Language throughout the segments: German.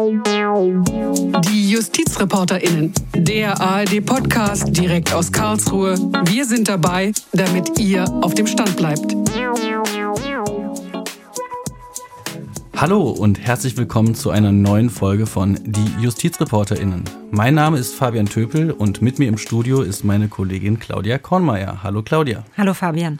Die JustizreporterInnen, der ARD-Podcast direkt aus Karlsruhe. Wir sind dabei, damit ihr auf dem Stand bleibt. Hallo und herzlich willkommen zu einer neuen Folge von Die JustizreporterInnen. Mein Name ist Fabian Töpel und mit mir im Studio ist meine Kollegin Claudia Kornmeier. Hallo Claudia. Hallo Fabian.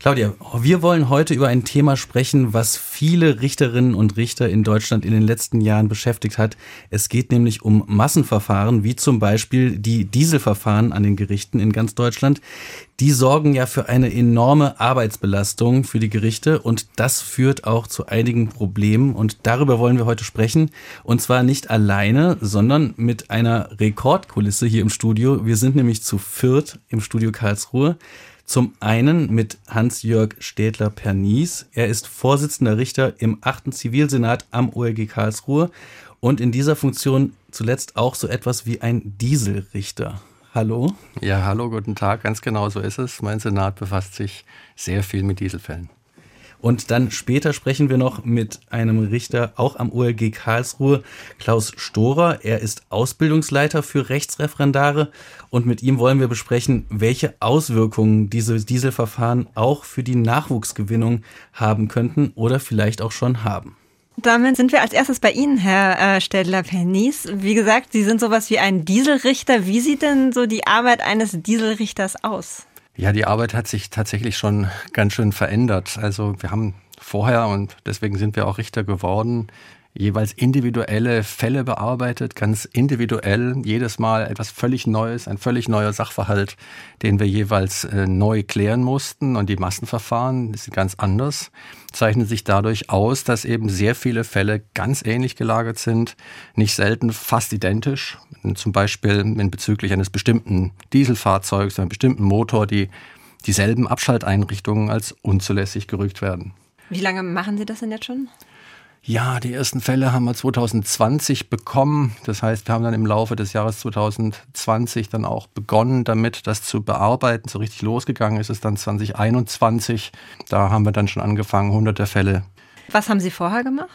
Claudia, wir wollen heute über ein Thema sprechen, was viele Richterinnen und Richter in Deutschland in den letzten Jahren beschäftigt hat. Es geht nämlich um Massenverfahren, wie zum Beispiel die Dieselverfahren an den Gerichten in ganz Deutschland. Die sorgen ja für eine enorme Arbeitsbelastung für die Gerichte und das führt auch zu einigen Problemen und darüber wollen wir heute sprechen. Und zwar nicht alleine, sondern mit einer Rekordkulisse hier im Studio. Wir sind nämlich zu viert im Studio Karlsruhe. Zum einen mit Hans-Jörg Städtler-Pernies. Er ist Vorsitzender Richter im 8. Zivilsenat am OLG Karlsruhe und in dieser Funktion zuletzt auch so etwas wie ein Dieselrichter. Hallo? Ja, hallo, guten Tag. Ganz genau so ist es. Mein Senat befasst sich sehr viel mit Dieselfällen. Und dann später sprechen wir noch mit einem Richter, auch am OLG Karlsruhe, Klaus Storer. Er ist Ausbildungsleiter für Rechtsreferendare und mit ihm wollen wir besprechen, welche Auswirkungen diese Dieselverfahren auch für die Nachwuchsgewinnung haben könnten oder vielleicht auch schon haben. Damit sind wir als erstes bei Ihnen, Herr äh, Städler-Pernies. Wie gesagt, Sie sind sowas wie ein Dieselrichter. Wie sieht denn so die Arbeit eines Dieselrichters aus? Ja, die Arbeit hat sich tatsächlich schon ganz schön verändert. Also wir haben vorher, und deswegen sind wir auch Richter geworden, jeweils individuelle Fälle bearbeitet, ganz individuell, jedes Mal etwas völlig Neues, ein völlig neuer Sachverhalt, den wir jeweils äh, neu klären mussten. Und die Massenverfahren, ist ganz anders, zeichnen sich dadurch aus, dass eben sehr viele Fälle ganz ähnlich gelagert sind, nicht selten fast identisch. Zum Beispiel in bezüglich eines bestimmten Dieselfahrzeugs, einem bestimmten Motor, die dieselben Abschalteinrichtungen als unzulässig gerügt werden. Wie lange machen Sie das denn jetzt schon? Ja, die ersten Fälle haben wir 2020 bekommen. Das heißt, wir haben dann im Laufe des Jahres 2020 dann auch begonnen, damit das zu bearbeiten. So richtig losgegangen ist es dann 2021. Da haben wir dann schon angefangen, hunderte Fälle. Was haben Sie vorher gemacht?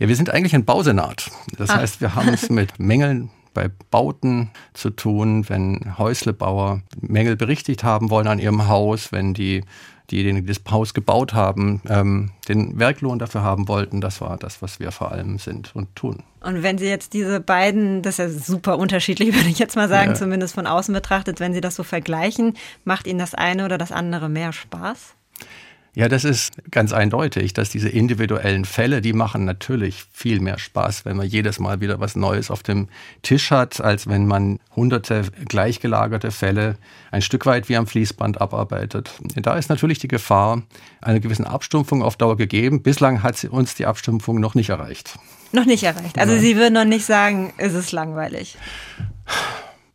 Ja, wir sind eigentlich ein Bausenat. Das ah. heißt, wir haben es mit Mängeln bei Bauten zu tun, wenn Häuslebauer Mängel berichtigt haben wollen an ihrem Haus, wenn die diejenigen, die das Haus gebaut haben, ähm, den Werklohn dafür haben wollten. Das war das, was wir vor allem sind und tun. Und wenn Sie jetzt diese beiden, das ist ja super unterschiedlich, würde ich jetzt mal sagen, ja. zumindest von außen betrachtet, wenn Sie das so vergleichen, macht Ihnen das eine oder das andere mehr Spaß? Ja, das ist ganz eindeutig, dass diese individuellen Fälle, die machen natürlich viel mehr Spaß, wenn man jedes Mal wieder was Neues auf dem Tisch hat, als wenn man hunderte gleichgelagerte Fälle ein Stück weit wie am Fließband abarbeitet. Da ist natürlich die Gefahr einer gewissen Abstumpfung auf Dauer gegeben. Bislang hat sie uns die Abstumpfung noch nicht erreicht. Noch nicht erreicht. Also Sie würden noch nicht sagen, es ist langweilig.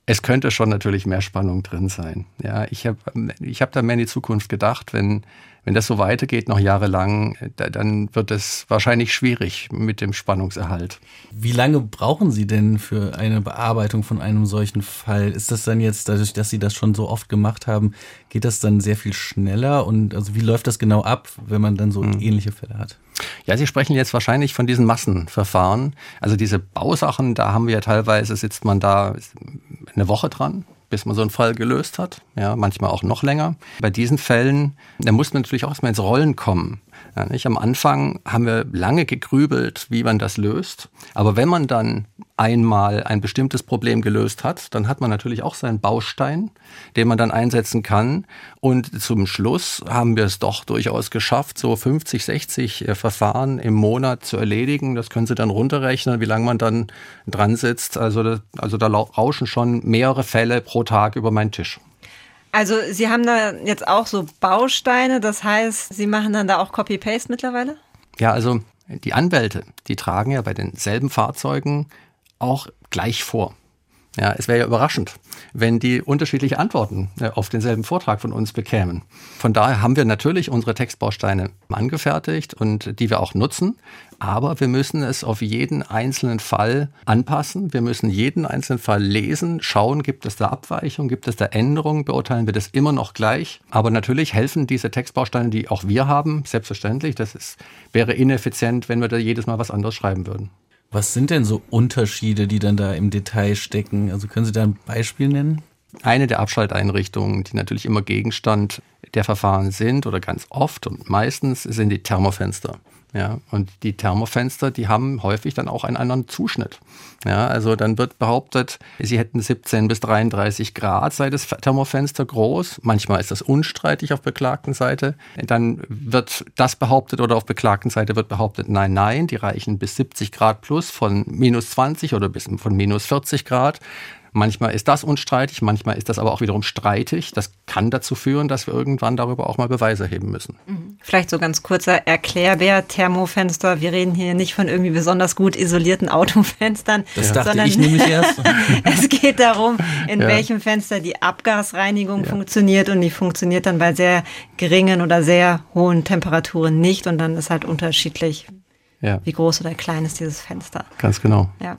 Es könnte schon natürlich mehr Spannung drin sein. Ja, ich habe ich hab da mehr in die Zukunft gedacht, wenn wenn das so weitergeht, noch jahrelang, dann wird es wahrscheinlich schwierig mit dem Spannungserhalt. Wie lange brauchen Sie denn für eine Bearbeitung von einem solchen Fall? Ist das dann jetzt, dadurch, dass Sie das schon so oft gemacht haben, geht das dann sehr viel schneller? Und also wie läuft das genau ab, wenn man dann so hm. ähnliche Fälle hat? Ja, Sie sprechen jetzt wahrscheinlich von diesen Massenverfahren. Also diese Bausachen, da haben wir ja teilweise, sitzt man da eine Woche dran bis man so einen Fall gelöst hat. Ja, manchmal auch noch länger. Bei diesen Fällen, da muss man natürlich auch erstmal ins Rollen kommen. Ja, nicht? Am Anfang haben wir lange gegrübelt, wie man das löst. Aber wenn man dann einmal ein bestimmtes Problem gelöst hat, dann hat man natürlich auch seinen Baustein, den man dann einsetzen kann. Und zum Schluss haben wir es doch durchaus geschafft, so 50, 60 äh, Verfahren im Monat zu erledigen. Das können Sie dann runterrechnen, wie lange man dann dran sitzt. Also, also da rauschen schon mehrere Fälle pro Tag über meinen Tisch. Also Sie haben da jetzt auch so Bausteine, das heißt, Sie machen dann da auch Copy-Paste mittlerweile? Ja, also die Anwälte, die tragen ja bei denselben Fahrzeugen auch gleich vor. Ja, es wäre ja überraschend, wenn die unterschiedliche Antworten äh, auf denselben Vortrag von uns bekämen. Von daher haben wir natürlich unsere Textbausteine angefertigt und die wir auch nutzen. Aber wir müssen es auf jeden einzelnen Fall anpassen. Wir müssen jeden einzelnen Fall lesen, schauen, gibt es da Abweichungen, gibt es da Änderungen, beurteilen wir das immer noch gleich. Aber natürlich helfen diese Textbausteine, die auch wir haben, selbstverständlich. Das ist, wäre ineffizient, wenn wir da jedes Mal was anderes schreiben würden. Was sind denn so Unterschiede, die dann da im Detail stecken? Also können Sie da ein Beispiel nennen? Eine der Abschalteinrichtungen, die natürlich immer Gegenstand der Verfahren sind oder ganz oft und meistens sind die Thermofenster. Ja, und die Thermofenster, die haben häufig dann auch einen anderen Zuschnitt. Ja, also dann wird behauptet, sie hätten 17 bis 33 Grad sei das Thermofenster groß. Manchmal ist das unstreitig auf beklagten Seite. Dann wird das behauptet oder auf beklagten Seite wird behauptet, nein, nein, die reichen bis 70 Grad plus von minus 20 oder bis von minus 40 Grad. Manchmal ist das unstreitig, manchmal ist das aber auch wiederum streitig. Das kann dazu führen, dass wir irgendwann darüber auch mal Beweise erheben müssen. Mhm. Vielleicht so ganz kurzer Erklärbär, Thermofenster. Wir reden hier nicht von irgendwie besonders gut isolierten Autofenstern. Das dachte sondern ich nämlich erst. es geht darum, in ja. welchem Fenster die Abgasreinigung ja. funktioniert und die funktioniert dann bei sehr geringen oder sehr hohen Temperaturen nicht und dann ist halt unterschiedlich, ja. wie groß oder klein ist dieses Fenster. Ganz genau. Ja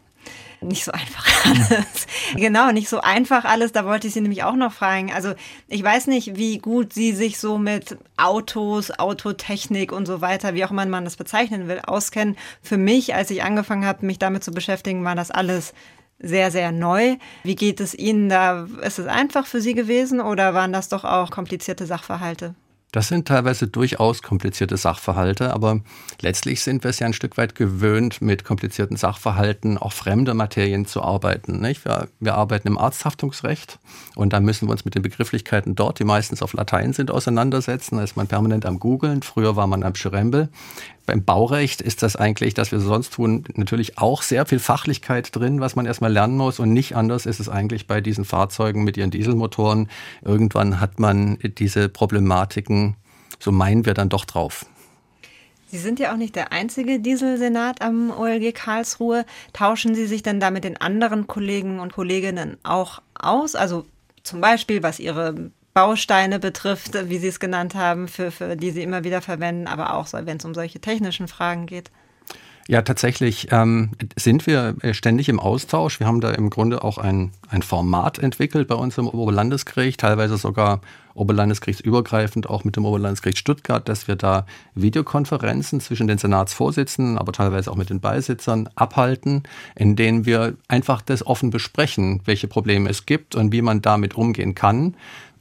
nicht so einfach alles. genau, nicht so einfach alles. Da wollte ich Sie nämlich auch noch fragen. Also ich weiß nicht, wie gut Sie sich so mit Autos, Autotechnik und so weiter, wie auch immer man das bezeichnen will, auskennen. Für mich, als ich angefangen habe, mich damit zu beschäftigen, war das alles sehr, sehr neu. Wie geht es Ihnen da? Ist es einfach für Sie gewesen oder waren das doch auch komplizierte Sachverhalte? Das sind teilweise durchaus komplizierte Sachverhalte, aber letztlich sind wir es ja ein Stück weit gewöhnt, mit komplizierten Sachverhalten auch fremde Materien zu arbeiten. Nicht? Wir, wir arbeiten im Arzthaftungsrecht und da müssen wir uns mit den Begrifflichkeiten dort, die meistens auf Latein sind, auseinandersetzen. Da ist man permanent am Googeln. Früher war man am Schirembel. Beim Baurecht ist das eigentlich, dass wir sonst tun, natürlich auch sehr viel Fachlichkeit drin, was man erstmal lernen muss. Und nicht anders ist es eigentlich bei diesen Fahrzeugen mit ihren Dieselmotoren. Irgendwann hat man diese Problematiken, so meinen wir dann doch drauf. Sie sind ja auch nicht der einzige Dieselsenat am OLG Karlsruhe. Tauschen Sie sich denn da mit den anderen Kollegen und Kolleginnen auch aus? Also zum Beispiel, was Ihre Bausteine betrifft, wie Sie es genannt haben, für, für die Sie immer wieder verwenden, aber auch wenn es um solche technischen Fragen geht? Ja, tatsächlich ähm, sind wir äh, ständig im Austausch. Wir haben da im Grunde auch ein, ein Format entwickelt bei uns im Oberlandesgericht, teilweise sogar Oberlandesgerichtsübergreifend, auch mit dem Oberlandesgericht Stuttgart, dass wir da Videokonferenzen zwischen den Senatsvorsitzenden, aber teilweise auch mit den Beisitzern abhalten, in denen wir einfach das offen besprechen, welche Probleme es gibt und wie man damit umgehen kann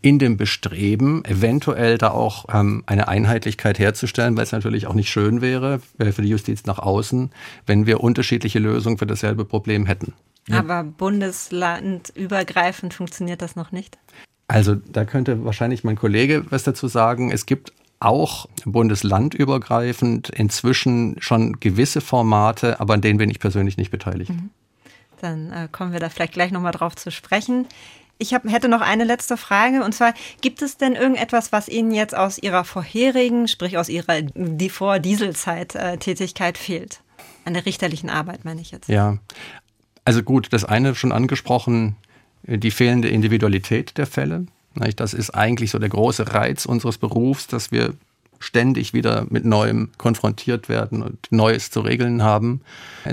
in dem Bestreben, eventuell da auch ähm, eine Einheitlichkeit herzustellen, weil es natürlich auch nicht schön wäre äh, für die Justiz nach außen, wenn wir unterschiedliche Lösungen für dasselbe Problem hätten. Ja. Aber bundeslandübergreifend funktioniert das noch nicht? Also da könnte wahrscheinlich mein Kollege was dazu sagen. Es gibt auch bundeslandübergreifend inzwischen schon gewisse Formate, aber an denen bin ich persönlich nicht beteiligt. Mhm. Dann äh, kommen wir da vielleicht gleich nochmal drauf zu sprechen. Ich hab, hätte noch eine letzte Frage und zwar, gibt es denn irgendetwas, was Ihnen jetzt aus Ihrer vorherigen, sprich aus Ihrer die Vor-Dieselzeit-Tätigkeit fehlt? An der richterlichen Arbeit meine ich jetzt. Ja, also gut, das eine schon angesprochen, die fehlende Individualität der Fälle. Das ist eigentlich so der große Reiz unseres Berufs, dass wir ständig wieder mit Neuem konfrontiert werden und Neues zu regeln haben.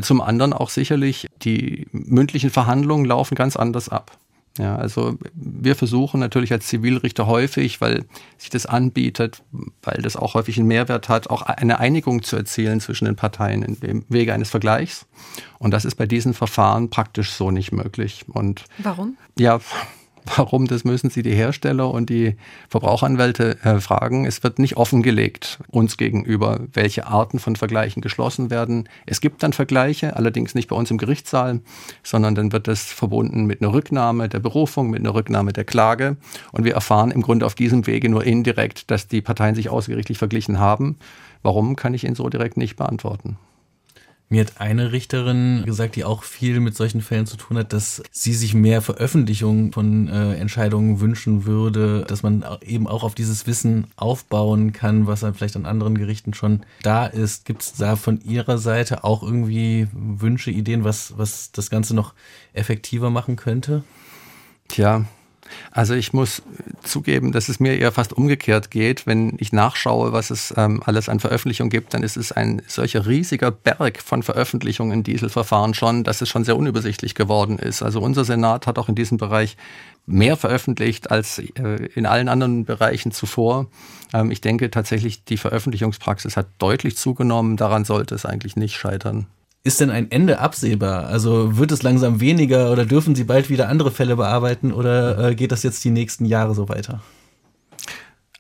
Zum anderen auch sicherlich, die mündlichen Verhandlungen laufen ganz anders ab. Ja, also wir versuchen natürlich als Zivilrichter häufig, weil sich das anbietet, weil das auch häufig einen Mehrwert hat, auch eine Einigung zu erzielen zwischen den Parteien in dem Wege eines Vergleichs. Und das ist bei diesen Verfahren praktisch so nicht möglich. Und warum? Ja, Warum, das müssen Sie die Hersteller und die Verbraucheranwälte äh, fragen. Es wird nicht offengelegt uns gegenüber, welche Arten von Vergleichen geschlossen werden. Es gibt dann Vergleiche, allerdings nicht bei uns im Gerichtssaal, sondern dann wird das verbunden mit einer Rücknahme der Berufung, mit einer Rücknahme der Klage. Und wir erfahren im Grunde auf diesem Wege nur indirekt, dass die Parteien sich außergerichtlich verglichen haben. Warum, kann ich Ihnen so direkt nicht beantworten. Mir hat eine Richterin gesagt, die auch viel mit solchen Fällen zu tun hat, dass sie sich mehr Veröffentlichung von äh, Entscheidungen wünschen würde, dass man eben auch auf dieses Wissen aufbauen kann, was dann vielleicht an anderen Gerichten schon da ist. Gibt es da von Ihrer Seite auch irgendwie Wünsche, Ideen, was, was das Ganze noch effektiver machen könnte? Tja, also ich muss zugeben, dass es mir eher fast umgekehrt geht. Wenn ich nachschaue, was es ähm, alles an Veröffentlichungen gibt, dann ist es ein solcher riesiger Berg von Veröffentlichungen in Dieselverfahren schon, dass es schon sehr unübersichtlich geworden ist. Also unser Senat hat auch in diesem Bereich mehr veröffentlicht als äh, in allen anderen Bereichen zuvor. Ähm, ich denke tatsächlich, die Veröffentlichungspraxis hat deutlich zugenommen. Daran sollte es eigentlich nicht scheitern. Ist denn ein Ende absehbar? Also wird es langsam weniger oder dürfen Sie bald wieder andere Fälle bearbeiten oder äh, geht das jetzt die nächsten Jahre so weiter?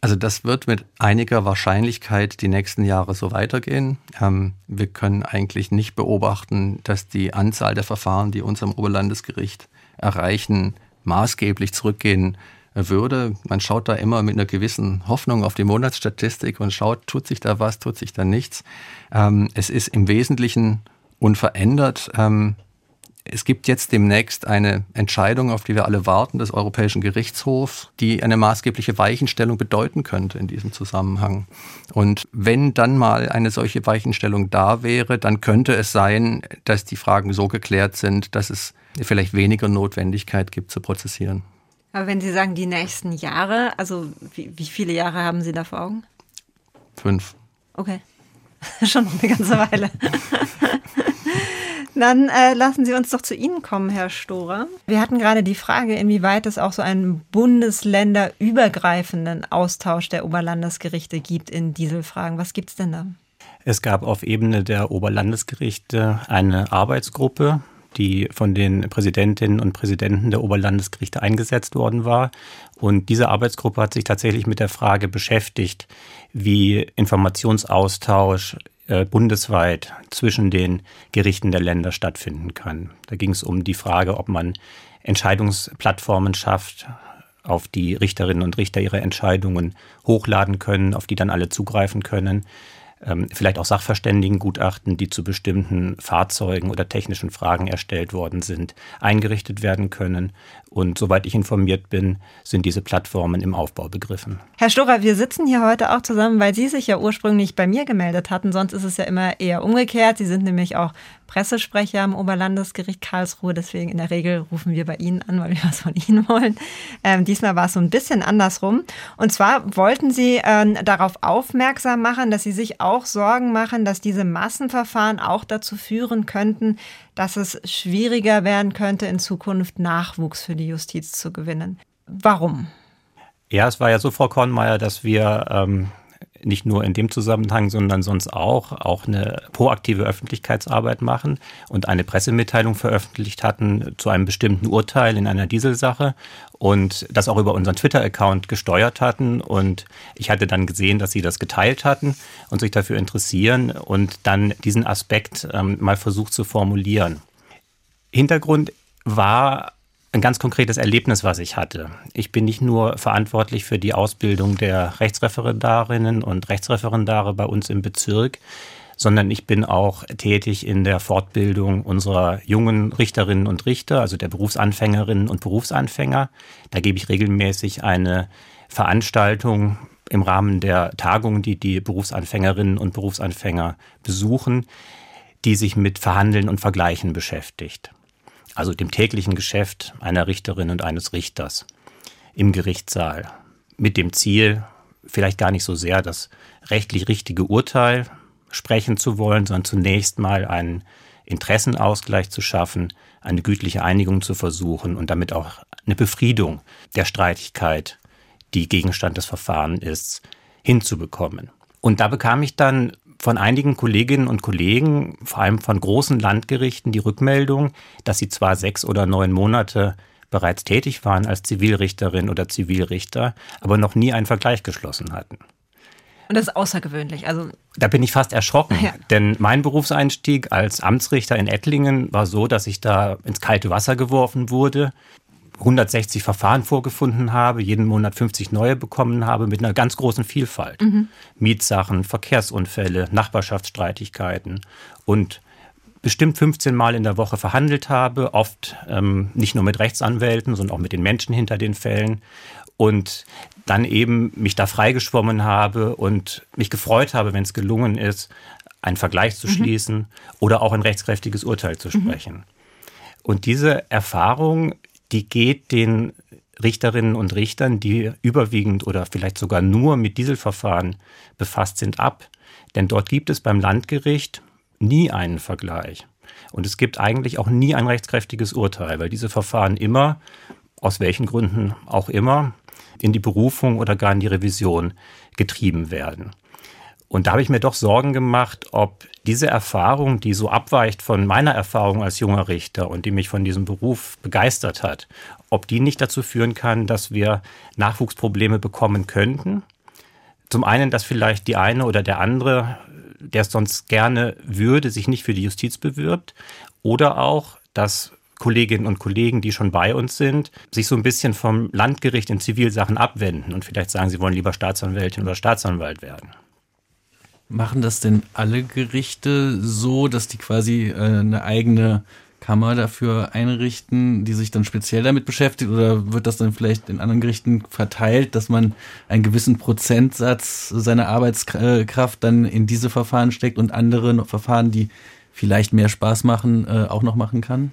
Also das wird mit einiger Wahrscheinlichkeit die nächsten Jahre so weitergehen. Ähm, wir können eigentlich nicht beobachten, dass die Anzahl der Verfahren, die uns am Oberlandesgericht erreichen, maßgeblich zurückgehen würde. Man schaut da immer mit einer gewissen Hoffnung auf die Monatsstatistik und schaut, tut sich da was, tut sich da nichts. Ähm, es ist im Wesentlichen unverändert. Ähm, es gibt jetzt demnächst eine Entscheidung, auf die wir alle warten, des Europäischen Gerichtshofs, die eine maßgebliche Weichenstellung bedeuten könnte in diesem Zusammenhang. Und wenn dann mal eine solche Weichenstellung da wäre, dann könnte es sein, dass die Fragen so geklärt sind, dass es vielleicht weniger Notwendigkeit gibt zu prozessieren. Aber wenn Sie sagen, die nächsten Jahre, also wie, wie viele Jahre haben Sie da vor Augen? Fünf. Okay. Schon noch eine ganze Weile. Dann äh, lassen Sie uns doch zu Ihnen kommen, Herr Storer. Wir hatten gerade die Frage, inwieweit es auch so einen bundesländerübergreifenden Austausch der Oberlandesgerichte gibt in Dieselfragen. Was gibt es denn da? Es gab auf Ebene der Oberlandesgerichte eine Arbeitsgruppe, die von den Präsidentinnen und Präsidenten der Oberlandesgerichte eingesetzt worden war. Und diese Arbeitsgruppe hat sich tatsächlich mit der Frage beschäftigt, wie Informationsaustausch bundesweit zwischen den Gerichten der Länder stattfinden kann. Da ging es um die Frage, ob man Entscheidungsplattformen schafft, auf die Richterinnen und Richter ihre Entscheidungen hochladen können, auf die dann alle zugreifen können ähm, vielleicht auch Sachverständigengutachten, die zu bestimmten Fahrzeugen oder technischen Fragen erstellt worden sind, eingerichtet werden können. Und soweit ich informiert bin, sind diese Plattformen im Aufbau begriffen. Herr Storer, wir sitzen hier heute auch zusammen, weil Sie sich ja ursprünglich bei mir gemeldet hatten. Sonst ist es ja immer eher umgekehrt. Sie sind nämlich auch Pressesprecher am Oberlandesgericht Karlsruhe. Deswegen in der Regel rufen wir bei Ihnen an, weil wir was von Ihnen wollen. Ähm, diesmal war es so ein bisschen andersrum. Und zwar wollten Sie ähm, darauf aufmerksam machen, dass Sie sich auch Sorgen machen, dass diese Massenverfahren auch dazu führen könnten, dass es schwieriger werden könnte, in Zukunft Nachwuchs für die Justiz zu gewinnen. Warum? Ja, es war ja so, Frau Kornmeier, dass wir ähm, nicht nur in dem Zusammenhang, sondern sonst auch, auch eine proaktive Öffentlichkeitsarbeit machen und eine Pressemitteilung veröffentlicht hatten zu einem bestimmten Urteil in einer Dieselsache und das auch über unseren Twitter-Account gesteuert hatten. Und ich hatte dann gesehen, dass sie das geteilt hatten und sich dafür interessieren und dann diesen Aspekt ähm, mal versucht zu formulieren. Hintergrund war ein ganz konkretes Erlebnis, was ich hatte. Ich bin nicht nur verantwortlich für die Ausbildung der Rechtsreferendarinnen und Rechtsreferendare bei uns im Bezirk, sondern ich bin auch tätig in der Fortbildung unserer jungen Richterinnen und Richter, also der Berufsanfängerinnen und Berufsanfänger. Da gebe ich regelmäßig eine Veranstaltung im Rahmen der Tagung, die die Berufsanfängerinnen und Berufsanfänger besuchen, die sich mit Verhandeln und Vergleichen beschäftigt also dem täglichen Geschäft einer Richterin und eines Richters im Gerichtssaal mit dem Ziel, vielleicht gar nicht so sehr das rechtlich richtige Urteil sprechen zu wollen, sondern zunächst mal einen Interessenausgleich zu schaffen, eine gütliche Einigung zu versuchen und damit auch eine Befriedung der Streitigkeit, die Gegenstand des Verfahrens ist, hinzubekommen. Und da bekam ich dann von einigen Kolleginnen und Kollegen, vor allem von großen Landgerichten, die Rückmeldung, dass sie zwar sechs oder neun Monate bereits tätig waren als Zivilrichterin oder Zivilrichter, aber noch nie einen Vergleich geschlossen hatten. Und das ist außergewöhnlich. Also da bin ich fast erschrocken, ja. denn mein Berufseinstieg als Amtsrichter in Ettlingen war so, dass ich da ins kalte Wasser geworfen wurde. 160 Verfahren vorgefunden habe, jeden Monat 50 neue bekommen habe, mit einer ganz großen Vielfalt. Mhm. Mietsachen, Verkehrsunfälle, Nachbarschaftsstreitigkeiten und bestimmt 15 Mal in der Woche verhandelt habe, oft ähm, nicht nur mit Rechtsanwälten, sondern auch mit den Menschen hinter den Fällen und dann eben mich da freigeschwommen habe und mich gefreut habe, wenn es gelungen ist, einen Vergleich zu mhm. schließen oder auch ein rechtskräftiges Urteil zu mhm. sprechen. Mhm. Und diese Erfahrung die geht den Richterinnen und Richtern, die überwiegend oder vielleicht sogar nur mit Dieselverfahren befasst sind, ab. Denn dort gibt es beim Landgericht nie einen Vergleich. Und es gibt eigentlich auch nie ein rechtskräftiges Urteil, weil diese Verfahren immer, aus welchen Gründen auch immer, in die Berufung oder gar in die Revision getrieben werden. Und da habe ich mir doch Sorgen gemacht, ob diese Erfahrung, die so abweicht von meiner Erfahrung als junger Richter und die mich von diesem Beruf begeistert hat, ob die nicht dazu führen kann, dass wir Nachwuchsprobleme bekommen könnten. Zum einen, dass vielleicht die eine oder der andere, der es sonst gerne würde, sich nicht für die Justiz bewirbt. Oder auch, dass Kolleginnen und Kollegen, die schon bei uns sind, sich so ein bisschen vom Landgericht in Zivilsachen abwenden und vielleicht sagen, sie wollen lieber Staatsanwältin oder Staatsanwalt werden. Machen das denn alle Gerichte so, dass die quasi äh, eine eigene Kammer dafür einrichten, die sich dann speziell damit beschäftigt? Oder wird das dann vielleicht in anderen Gerichten verteilt, dass man einen gewissen Prozentsatz seiner Arbeitskraft dann in diese Verfahren steckt und andere Verfahren, die vielleicht mehr Spaß machen, äh, auch noch machen kann?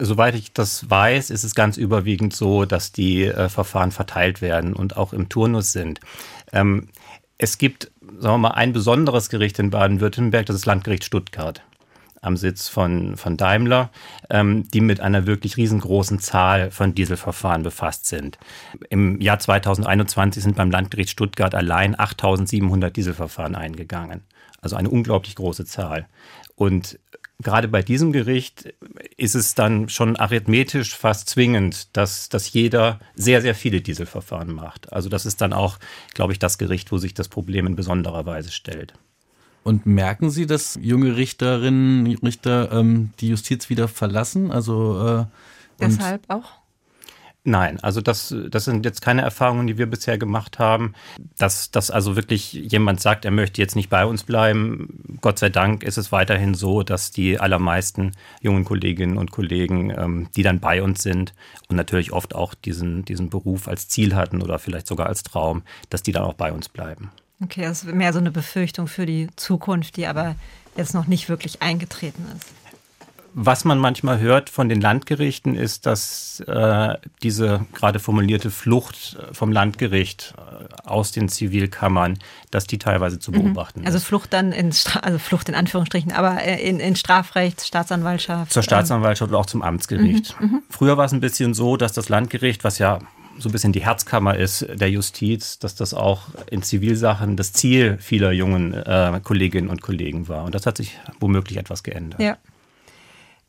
Soweit ich das weiß, ist es ganz überwiegend so, dass die äh, Verfahren verteilt werden und auch im Turnus sind. Ähm, es gibt sagen wir mal, ein besonderes Gericht in Baden-Württemberg, das ist Landgericht Stuttgart am Sitz von, von Daimler, ähm, die mit einer wirklich riesengroßen Zahl von Dieselverfahren befasst sind. Im Jahr 2021 sind beim Landgericht Stuttgart allein 8700 Dieselverfahren eingegangen. Also eine unglaublich große Zahl. Und gerade bei diesem Gericht ist es dann schon arithmetisch fast zwingend, dass, dass jeder sehr, sehr viele Dieselverfahren macht. Also das ist dann auch, glaube ich, das Gericht, wo sich das Problem in besonderer Weise stellt. Und merken Sie, dass junge Richterinnen, Richter ähm, die Justiz wieder verlassen? Also äh, deshalb auch? Nein, also das, das sind jetzt keine Erfahrungen, die wir bisher gemacht haben. Dass, dass also wirklich jemand sagt, er möchte jetzt nicht bei uns bleiben. Gott sei Dank ist es weiterhin so, dass die allermeisten jungen Kolleginnen und Kollegen, ähm, die dann bei uns sind und natürlich oft auch diesen, diesen Beruf als Ziel hatten oder vielleicht sogar als Traum, dass die dann auch bei uns bleiben. Okay, das ist mehr so eine Befürchtung für die Zukunft, die aber jetzt noch nicht wirklich eingetreten ist. Was man manchmal hört von den Landgerichten ist, dass äh, diese gerade formulierte Flucht vom Landgericht äh, aus den Zivilkammern, dass die teilweise zu mhm. beobachten mhm. Also Flucht dann in also Flucht in Anführungsstrichen, aber äh, in, in Strafrecht, Staatsanwaltschaft. Zur Staatsanwaltschaft oder auch zum Amtsgericht. Mhm. Mhm. Früher war es ein bisschen so, dass das Landgericht, was ja so ein bisschen die Herzkammer ist der Justiz, dass das auch in Zivilsachen das Ziel vieler jungen äh, Kolleginnen und Kollegen war. Und das hat sich womöglich etwas geändert. Ja.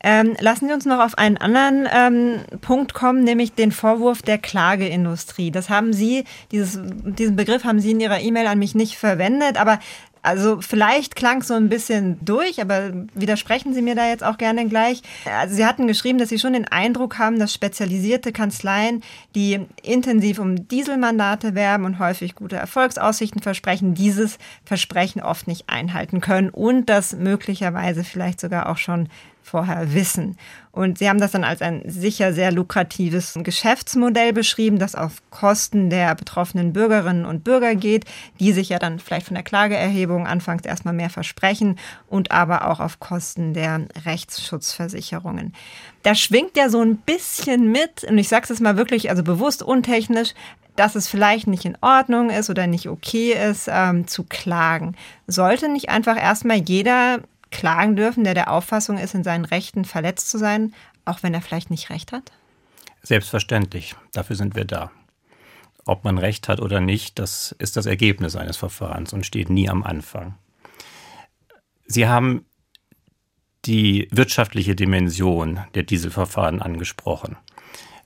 Ähm, lassen Sie uns noch auf einen anderen ähm, Punkt kommen, nämlich den Vorwurf der Klageindustrie. Das haben Sie, dieses, diesen Begriff haben Sie in Ihrer E-Mail an mich nicht verwendet, aber also vielleicht klang es so ein bisschen durch, aber widersprechen Sie mir da jetzt auch gerne gleich. Also Sie hatten geschrieben, dass Sie schon den Eindruck haben, dass spezialisierte Kanzleien, die intensiv um Dieselmandate werben und häufig gute Erfolgsaussichten versprechen, dieses Versprechen oft nicht einhalten können und das möglicherweise vielleicht sogar auch schon vorher wissen. Und sie haben das dann als ein sicher sehr lukratives Geschäftsmodell beschrieben, das auf Kosten der betroffenen Bürgerinnen und Bürger geht, die sich ja dann vielleicht von der Klageerhebung anfangs erstmal mehr versprechen und aber auch auf Kosten der Rechtsschutzversicherungen. Da schwingt ja so ein bisschen mit, und ich sage es mal wirklich, also bewusst untechnisch, dass es vielleicht nicht in Ordnung ist oder nicht okay ist, ähm, zu klagen. Sollte nicht einfach erstmal jeder klagen dürfen, der der Auffassung ist, in seinen Rechten verletzt zu sein, auch wenn er vielleicht nicht recht hat? Selbstverständlich. Dafür sind wir da. Ob man recht hat oder nicht, das ist das Ergebnis eines Verfahrens und steht nie am Anfang. Sie haben die wirtschaftliche Dimension der Dieselverfahren angesprochen.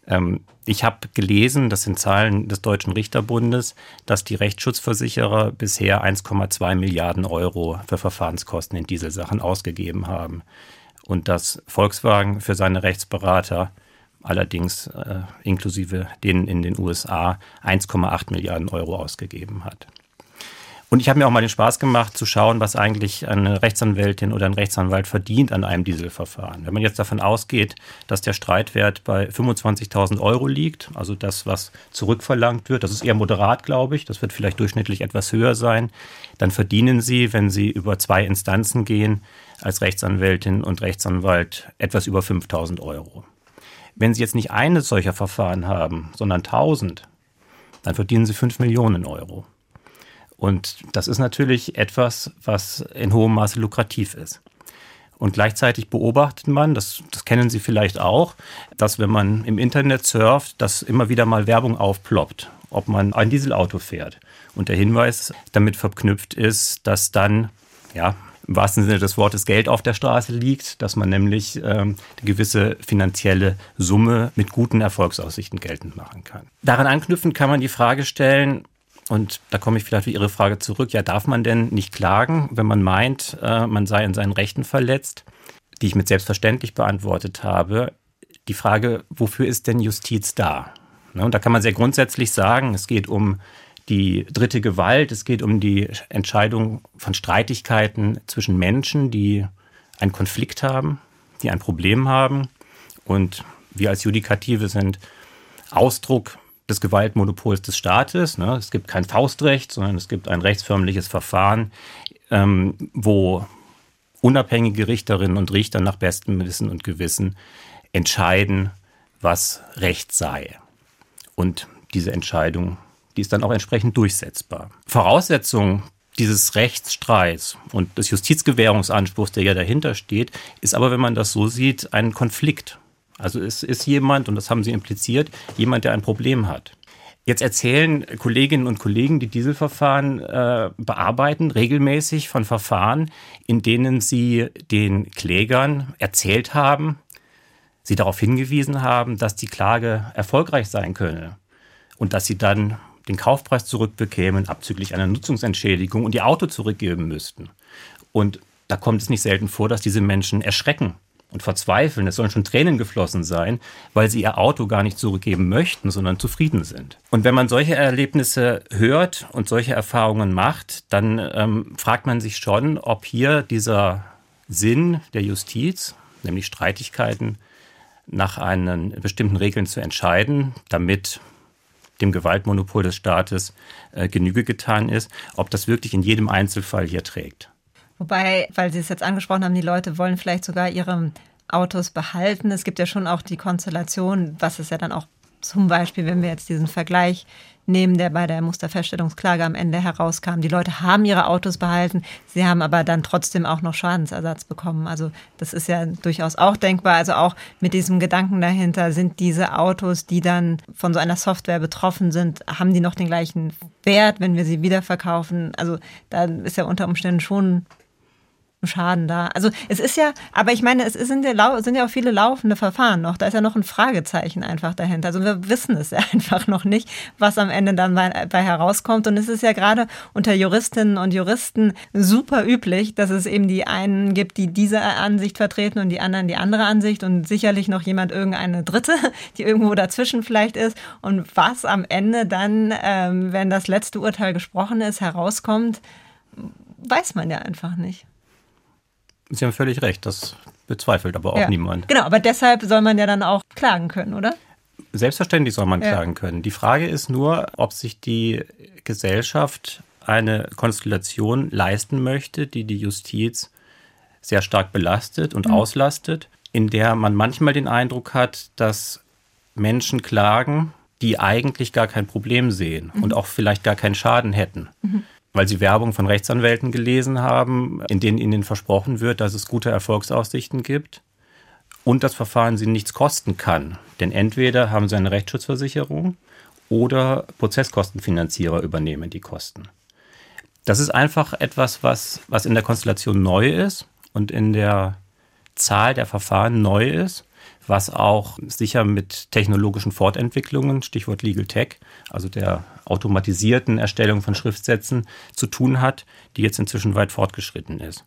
Ähm, ich habe gelesen, das sind Zahlen des Deutschen Richterbundes, dass die Rechtsschutzversicherer bisher 1,2 Milliarden Euro für Verfahrenskosten in Dieselsachen ausgegeben haben. Und dass Volkswagen für seine Rechtsberater allerdings äh, inklusive denen in den USA 1,8 Milliarden Euro ausgegeben hat. Und ich habe mir auch mal den Spaß gemacht, zu schauen, was eigentlich eine Rechtsanwältin oder ein Rechtsanwalt verdient an einem Dieselverfahren. Wenn man jetzt davon ausgeht, dass der Streitwert bei 25.000 Euro liegt, also das, was zurückverlangt wird, das ist eher moderat, glaube ich, das wird vielleicht durchschnittlich etwas höher sein, dann verdienen Sie, wenn Sie über zwei Instanzen gehen, als Rechtsanwältin und Rechtsanwalt etwas über 5.000 Euro. Wenn Sie jetzt nicht eines solcher Verfahren haben, sondern 1.000, dann verdienen Sie 5 Millionen Euro. Und das ist natürlich etwas, was in hohem Maße lukrativ ist. Und gleichzeitig beobachtet man, das, das kennen Sie vielleicht auch, dass wenn man im Internet surft, dass immer wieder mal Werbung aufploppt, ob man ein Dieselauto fährt. Und der Hinweis damit verknüpft ist, dass dann, ja, im wahrsten Sinne des Wortes Geld auf der Straße liegt, dass man nämlich ähm, eine gewisse finanzielle Summe mit guten Erfolgsaussichten geltend machen kann. Daran anknüpfend kann man die Frage stellen, und da komme ich vielleicht für Ihre Frage zurück. Ja, darf man denn nicht klagen, wenn man meint, äh, man sei in seinen Rechten verletzt? Die ich mit selbstverständlich beantwortet habe. Die Frage, wofür ist denn Justiz da? Ne, und da kann man sehr grundsätzlich sagen, es geht um die dritte Gewalt, es geht um die Entscheidung von Streitigkeiten zwischen Menschen, die einen Konflikt haben, die ein Problem haben. Und wir als Judikative sind Ausdruck des Gewaltmonopols des Staates. Ne? Es gibt kein Faustrecht, sondern es gibt ein rechtsförmliches Verfahren, ähm, wo unabhängige Richterinnen und Richter nach bestem Wissen und Gewissen entscheiden, was Recht sei. Und diese Entscheidung, die ist dann auch entsprechend durchsetzbar. Voraussetzung dieses Rechtsstreits und des Justizgewährungsanspruchs, der ja dahinter steht, ist aber, wenn man das so sieht, ein Konflikt. Also es ist jemand, und das haben Sie impliziert, jemand, der ein Problem hat. Jetzt erzählen Kolleginnen und Kollegen, die Dieselverfahren äh, bearbeiten, regelmäßig von Verfahren, in denen sie den Klägern erzählt haben, sie darauf hingewiesen haben, dass die Klage erfolgreich sein könne und dass sie dann den Kaufpreis zurückbekämen, abzüglich einer Nutzungsentschädigung und ihr Auto zurückgeben müssten. Und da kommt es nicht selten vor, dass diese Menschen erschrecken und verzweifeln. Es sollen schon Tränen geflossen sein, weil sie ihr Auto gar nicht zurückgeben möchten, sondern zufrieden sind. Und wenn man solche Erlebnisse hört und solche Erfahrungen macht, dann ähm, fragt man sich schon, ob hier dieser Sinn der Justiz, nämlich Streitigkeiten nach einen bestimmten Regeln zu entscheiden, damit dem Gewaltmonopol des Staates äh, Genüge getan ist, ob das wirklich in jedem Einzelfall hier trägt. Wobei, weil Sie es jetzt angesprochen haben, die Leute wollen vielleicht sogar ihre Autos behalten. Es gibt ja schon auch die Konstellation, was es ja dann auch zum Beispiel, wenn wir jetzt diesen Vergleich nehmen, der bei der Musterfeststellungsklage am Ende herauskam. Die Leute haben ihre Autos behalten, sie haben aber dann trotzdem auch noch Schadensersatz bekommen. Also das ist ja durchaus auch denkbar. Also auch mit diesem Gedanken dahinter, sind diese Autos, die dann von so einer Software betroffen sind, haben die noch den gleichen Wert, wenn wir sie wiederverkaufen? Also da ist ja unter Umständen schon Schaden da. Also es ist ja, aber ich meine, es sind ja, sind ja auch viele laufende Verfahren noch. Da ist ja noch ein Fragezeichen einfach dahinter. Also wir wissen es ja einfach noch nicht, was am Ende dann bei, bei herauskommt. Und es ist ja gerade unter Juristinnen und Juristen super üblich, dass es eben die einen gibt, die diese Ansicht vertreten und die anderen die andere Ansicht und sicherlich noch jemand irgendeine dritte, die irgendwo dazwischen vielleicht ist. Und was am Ende dann, ähm, wenn das letzte Urteil gesprochen ist, herauskommt, weiß man ja einfach nicht. Sie haben völlig recht, das bezweifelt aber auch ja. niemand. Genau, aber deshalb soll man ja dann auch klagen können, oder? Selbstverständlich soll man ja. klagen können. Die Frage ist nur, ob sich die Gesellschaft eine Konstellation leisten möchte, die die Justiz sehr stark belastet und mhm. auslastet, in der man manchmal den Eindruck hat, dass Menschen klagen, die eigentlich gar kein Problem sehen mhm. und auch vielleicht gar keinen Schaden hätten. Mhm weil sie Werbung von Rechtsanwälten gelesen haben, in denen ihnen versprochen wird, dass es gute Erfolgsaussichten gibt und das Verfahren sie nichts kosten kann. Denn entweder haben sie eine Rechtsschutzversicherung oder Prozesskostenfinanzierer übernehmen die Kosten. Das ist einfach etwas, was, was in der Konstellation neu ist und in der Zahl der Verfahren neu ist was auch sicher mit technologischen Fortentwicklungen, Stichwort Legal Tech, also der automatisierten Erstellung von Schriftsätzen zu tun hat, die jetzt inzwischen weit fortgeschritten ist.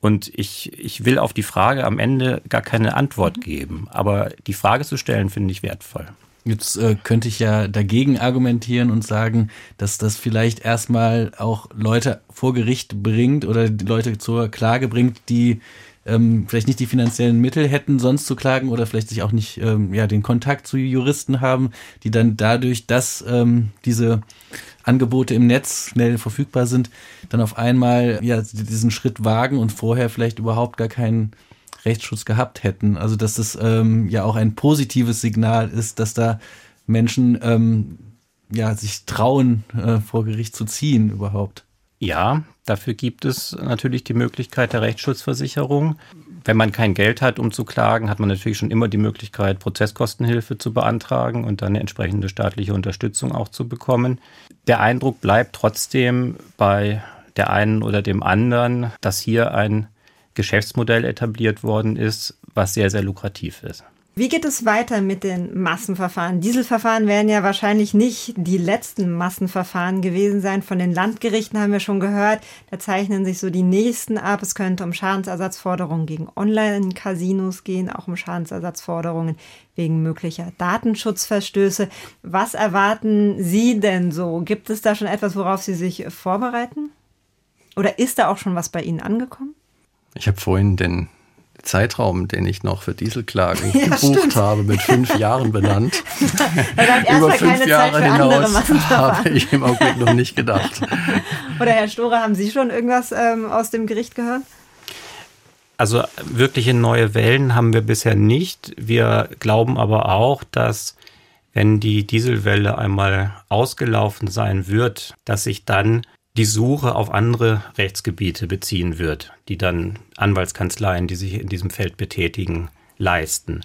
Und ich, ich will auf die Frage am Ende gar keine Antwort geben, aber die Frage zu stellen, finde ich wertvoll. Jetzt äh, könnte ich ja dagegen argumentieren und sagen, dass das vielleicht erstmal auch Leute vor Gericht bringt oder Leute zur Klage bringt, die ähm, vielleicht nicht die finanziellen Mittel hätten, sonst zu klagen oder vielleicht sich auch nicht ähm, ja, den Kontakt zu Juristen haben, die dann dadurch, dass ähm, diese Angebote im Netz schnell verfügbar sind, dann auf einmal ja diesen Schritt wagen und vorher vielleicht überhaupt gar keinen Rechtsschutz gehabt hätten. Also dass das ähm, ja auch ein positives Signal ist, dass da Menschen ähm, ja sich trauen, äh, vor Gericht zu ziehen überhaupt. Ja, dafür gibt es natürlich die Möglichkeit der Rechtsschutzversicherung. Wenn man kein Geld hat, um zu klagen, hat man natürlich schon immer die Möglichkeit, Prozesskostenhilfe zu beantragen und dann eine entsprechende staatliche Unterstützung auch zu bekommen. Der Eindruck bleibt trotzdem bei der einen oder dem anderen, dass hier ein Geschäftsmodell etabliert worden ist, was sehr, sehr lukrativ ist. Wie geht es weiter mit den Massenverfahren? Dieselverfahren werden ja wahrscheinlich nicht die letzten Massenverfahren gewesen sein. Von den Landgerichten haben wir schon gehört. Da zeichnen sich so die nächsten ab. Es könnte um Schadensersatzforderungen gegen Online-Casinos gehen, auch um Schadensersatzforderungen wegen möglicher Datenschutzverstöße. Was erwarten Sie denn so? Gibt es da schon etwas, worauf Sie sich vorbereiten? Oder ist da auch schon was bei Ihnen angekommen? Ich habe vorhin den Zeitraum, den ich noch für Dieselklagen ja, gebucht stimmt. habe, mit fünf Jahren benannt. Über fünf Jahre hinaus habe ich im Augenblick noch nicht gedacht. Oder Herr Store, haben Sie schon irgendwas ähm, aus dem Gericht gehört? Also wirkliche neue Wellen haben wir bisher nicht. Wir glauben aber auch, dass wenn die Dieselwelle einmal ausgelaufen sein wird, dass sich dann die Suche auf andere Rechtsgebiete beziehen wird, die dann Anwaltskanzleien, die sich in diesem Feld betätigen, leisten.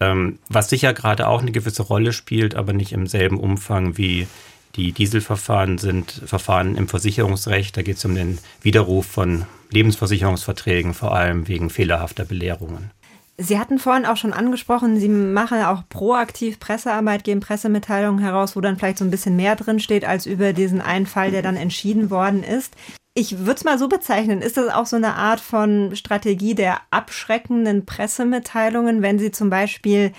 Ähm, was sicher gerade auch eine gewisse Rolle spielt, aber nicht im selben Umfang wie die Dieselverfahren sind Verfahren im Versicherungsrecht. Da geht es um den Widerruf von Lebensversicherungsverträgen, vor allem wegen fehlerhafter Belehrungen. Sie hatten vorhin auch schon angesprochen, Sie machen auch proaktiv Pressearbeit, geben Pressemitteilungen heraus, wo dann vielleicht so ein bisschen mehr drin steht als über diesen einen Fall, der dann entschieden worden ist. Ich würde es mal so bezeichnen, ist das auch so eine Art von Strategie der abschreckenden Pressemitteilungen, wenn Sie zum Beispiel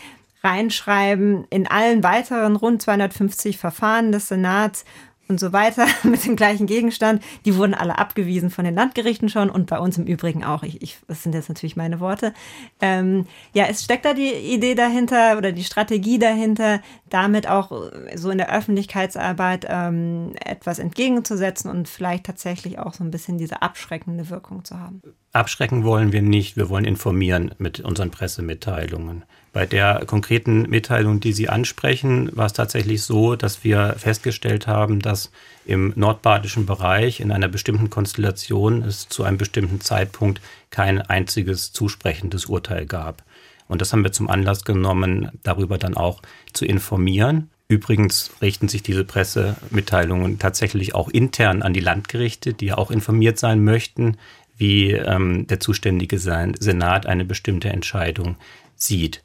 reinschreiben, in allen weiteren rund 250 Verfahren des Senats und so weiter mit dem gleichen Gegenstand. Die wurden alle abgewiesen von den Landgerichten schon und bei uns im Übrigen auch. Ich, ich, das sind jetzt natürlich meine Worte. Ähm, ja, es steckt da die Idee dahinter oder die Strategie dahinter, damit auch so in der Öffentlichkeitsarbeit ähm, etwas entgegenzusetzen und vielleicht tatsächlich auch so ein bisschen diese abschreckende Wirkung zu haben. Abschrecken wollen wir nicht. Wir wollen informieren mit unseren Pressemitteilungen. Bei der konkreten Mitteilung, die Sie ansprechen, war es tatsächlich so, dass wir festgestellt haben, dass im nordbadischen Bereich in einer bestimmten Konstellation es zu einem bestimmten Zeitpunkt kein einziges zusprechendes Urteil gab. Und das haben wir zum Anlass genommen, darüber dann auch zu informieren. Übrigens richten sich diese Pressemitteilungen tatsächlich auch intern an die Landgerichte, die ja auch informiert sein möchten, wie ähm, der zuständige Senat eine bestimmte Entscheidung sieht.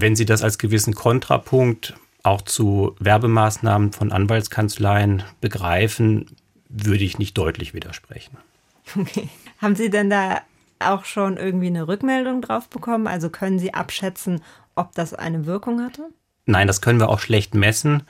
Wenn Sie das als gewissen Kontrapunkt auch zu Werbemaßnahmen von Anwaltskanzleien begreifen, würde ich nicht deutlich widersprechen. Okay. Haben Sie denn da auch schon irgendwie eine Rückmeldung drauf bekommen? Also können Sie abschätzen, ob das eine Wirkung hatte? Nein, das können wir auch schlecht messen.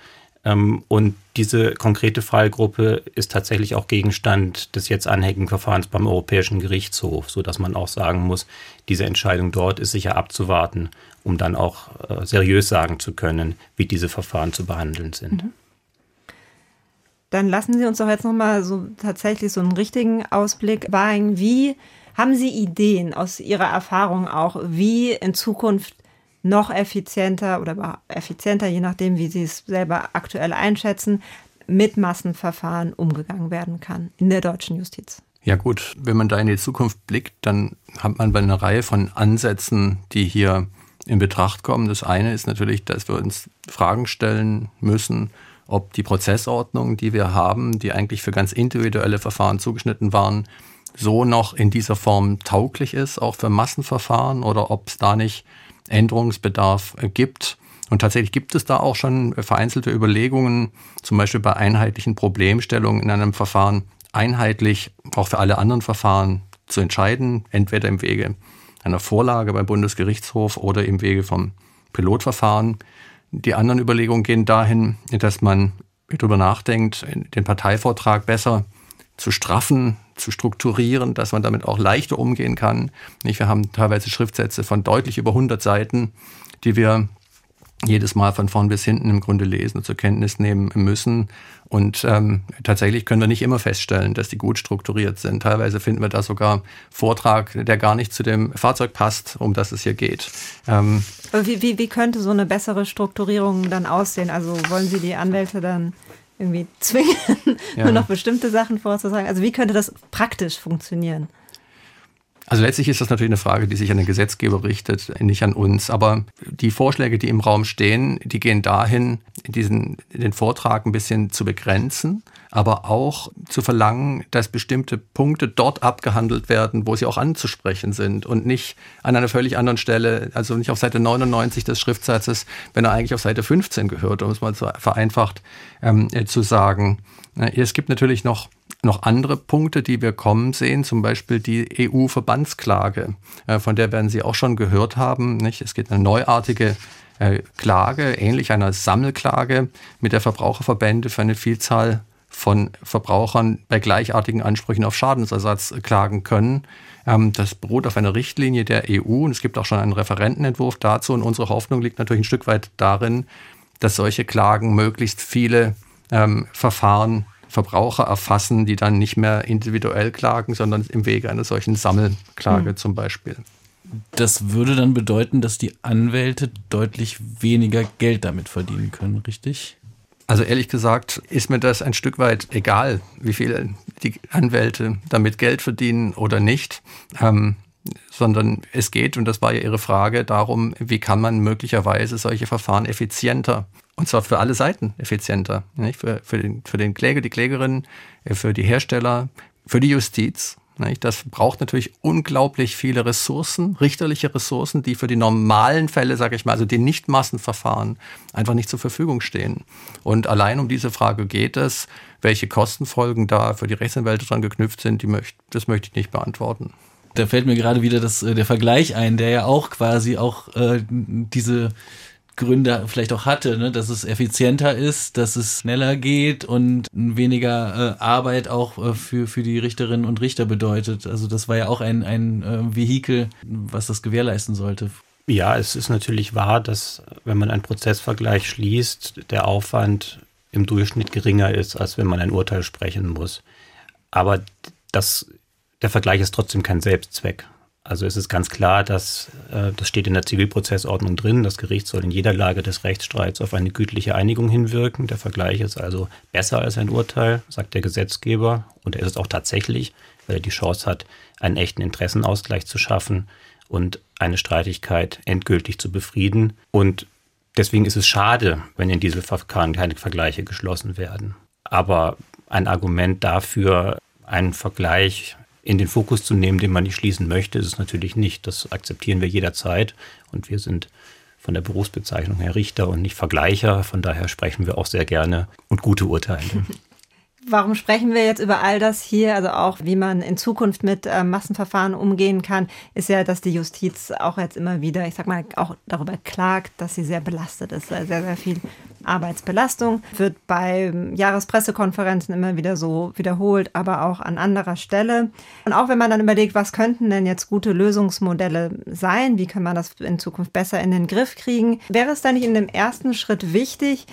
Ähm, und diese konkrete Fallgruppe ist tatsächlich auch Gegenstand des jetzt anhängigen Verfahrens beim Europäischen Gerichtshof, sodass man auch sagen muss, diese Entscheidung dort ist sicher abzuwarten, um dann auch äh, seriös sagen zu können, wie diese Verfahren zu behandeln sind. Mhm. Dann lassen Sie uns doch jetzt nochmal so tatsächlich so einen richtigen Ausblick wagen. Wie haben Sie Ideen aus Ihrer Erfahrung auch, wie in Zukunft noch effizienter oder effizienter, je nachdem, wie Sie es selber aktuell einschätzen, mit Massenverfahren umgegangen werden kann in der deutschen Justiz. Ja gut, wenn man da in die Zukunft blickt, dann hat man bei einer Reihe von Ansätzen, die hier in Betracht kommen. Das eine ist natürlich, dass wir uns Fragen stellen müssen, ob die Prozessordnung, die wir haben, die eigentlich für ganz individuelle Verfahren zugeschnitten waren, so noch in dieser Form tauglich ist, auch für Massenverfahren, oder ob es da nicht Änderungsbedarf gibt. Und tatsächlich gibt es da auch schon vereinzelte Überlegungen, zum Beispiel bei einheitlichen Problemstellungen in einem Verfahren einheitlich auch für alle anderen Verfahren zu entscheiden, entweder im Wege einer Vorlage beim Bundesgerichtshof oder im Wege vom Pilotverfahren. Die anderen Überlegungen gehen dahin, dass man darüber nachdenkt, den Parteivortrag besser zu straffen, zu strukturieren, dass man damit auch leichter umgehen kann. Wir haben teilweise Schriftsätze von deutlich über 100 Seiten, die wir jedes Mal von vorn bis hinten im Grunde lesen und zur Kenntnis nehmen müssen. Und ähm, tatsächlich können wir nicht immer feststellen, dass die gut strukturiert sind. Teilweise finden wir da sogar Vortrag, der gar nicht zu dem Fahrzeug passt, um das es hier geht. Ähm, wie, wie, wie könnte so eine bessere Strukturierung dann aussehen? Also wollen Sie die Anwälte dann irgendwie zwingen, ja. nur noch bestimmte Sachen vorzusagen? Also wie könnte das praktisch funktionieren? Also letztlich ist das natürlich eine Frage, die sich an den Gesetzgeber richtet, nicht an uns. Aber die Vorschläge, die im Raum stehen, die gehen dahin, diesen, den Vortrag ein bisschen zu begrenzen, aber auch zu verlangen, dass bestimmte Punkte dort abgehandelt werden, wo sie auch anzusprechen sind und nicht an einer völlig anderen Stelle, also nicht auf Seite 99 des Schriftsatzes, wenn er eigentlich auf Seite 15 gehört, um es mal so vereinfacht ähm, äh, zu sagen. Es gibt natürlich noch noch andere Punkte, die wir kommen sehen, zum Beispiel die EU-Verbandsklage, äh, von der werden Sie auch schon gehört haben. Nicht? Es geht eine neuartige äh, Klage, ähnlich einer Sammelklage, mit der Verbraucherverbände für eine Vielzahl von Verbrauchern bei gleichartigen Ansprüchen auf Schadensersatz klagen können. Ähm, das beruht auf einer Richtlinie der EU und es gibt auch schon einen Referentenentwurf dazu. Und unsere Hoffnung liegt natürlich ein Stück weit darin, dass solche Klagen möglichst viele ähm, Verfahren Verbraucher erfassen, die dann nicht mehr individuell klagen, sondern im Wege einer solchen Sammelklage mhm. zum Beispiel. Das würde dann bedeuten, dass die Anwälte deutlich weniger Geld damit verdienen können, richtig? Also ehrlich gesagt ist mir das ein Stück weit egal, wie viel die Anwälte damit Geld verdienen oder nicht. Ähm, sondern es geht, und das war ja Ihre Frage, darum, wie kann man möglicherweise solche Verfahren effizienter und zwar für alle Seiten effizienter. Nicht? Für, für, den, für den Kläger, die Klägerin, äh, für die Hersteller, für die Justiz. Nicht? Das braucht natürlich unglaublich viele Ressourcen, richterliche Ressourcen, die für die normalen Fälle, sage ich mal, also die Nicht-Massenverfahren, einfach nicht zur Verfügung stehen. Und allein um diese Frage geht es. Welche Kostenfolgen da für die Rechtsanwälte dran geknüpft sind, die möcht, das möchte ich nicht beantworten da fällt mir gerade wieder das, äh, der Vergleich ein, der ja auch quasi auch äh, diese Gründe vielleicht auch hatte, ne? dass es effizienter ist, dass es schneller geht und weniger äh, Arbeit auch äh, für, für die Richterinnen und Richter bedeutet. Also das war ja auch ein, ein äh, Vehikel, was das gewährleisten sollte. Ja, es ist natürlich wahr, dass wenn man einen Prozessvergleich schließt, der Aufwand im Durchschnitt geringer ist, als wenn man ein Urteil sprechen muss. Aber das, der Vergleich ist trotzdem kein Selbstzweck. Also es ist ganz klar, dass äh, das steht in der Zivilprozessordnung drin, das Gericht soll in jeder Lage des Rechtsstreits auf eine gütliche Einigung hinwirken. Der Vergleich ist also besser als ein Urteil, sagt der Gesetzgeber. Und er ist es auch tatsächlich, weil er die Chance hat, einen echten Interessenausgleich zu schaffen und eine Streitigkeit endgültig zu befrieden. Und deswegen ist es schade, wenn in diesem Verfahren keine Vergleiche geschlossen werden. Aber ein Argument dafür, einen Vergleich in den Fokus zu nehmen, den man nicht schließen möchte, ist es natürlich nicht. Das akzeptieren wir jederzeit und wir sind von der Berufsbezeichnung her Richter und nicht Vergleicher. Von daher sprechen wir auch sehr gerne und gute Urteile. Warum sprechen wir jetzt über all das hier? Also auch, wie man in Zukunft mit äh, Massenverfahren umgehen kann, ist ja, dass die Justiz auch jetzt immer wieder, ich sag mal, auch darüber klagt, dass sie sehr belastet ist. Sehr, sehr viel Arbeitsbelastung wird bei Jahrespressekonferenzen immer wieder so wiederholt, aber auch an anderer Stelle. Und auch wenn man dann überlegt, was könnten denn jetzt gute Lösungsmodelle sein? Wie kann man das in Zukunft besser in den Griff kriegen? Wäre es da nicht in dem ersten Schritt wichtig,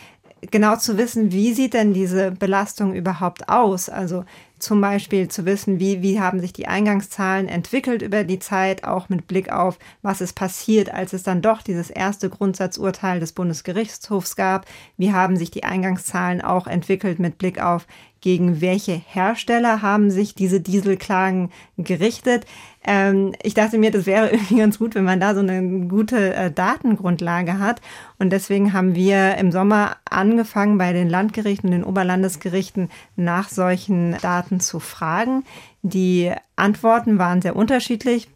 genau zu wissen, wie sieht denn diese Belastung überhaupt aus? Also zum Beispiel zu wissen, wie, wie haben sich die Eingangszahlen entwickelt über die Zeit, auch mit Blick auf, was ist passiert, als es dann doch dieses erste Grundsatzurteil des Bundesgerichtshofs gab. Wie haben sich die Eingangszahlen auch entwickelt mit Blick auf, gegen welche Hersteller haben sich diese Dieselklagen gerichtet. Ähm, ich dachte mir, das wäre irgendwie ganz gut, wenn man da so eine gute äh, Datengrundlage hat. Und deswegen haben wir im Sommer angefangen, bei den Landgerichten und den Oberlandesgerichten nach solchen Daten zu fragen. Die Antworten waren sehr unterschiedlich.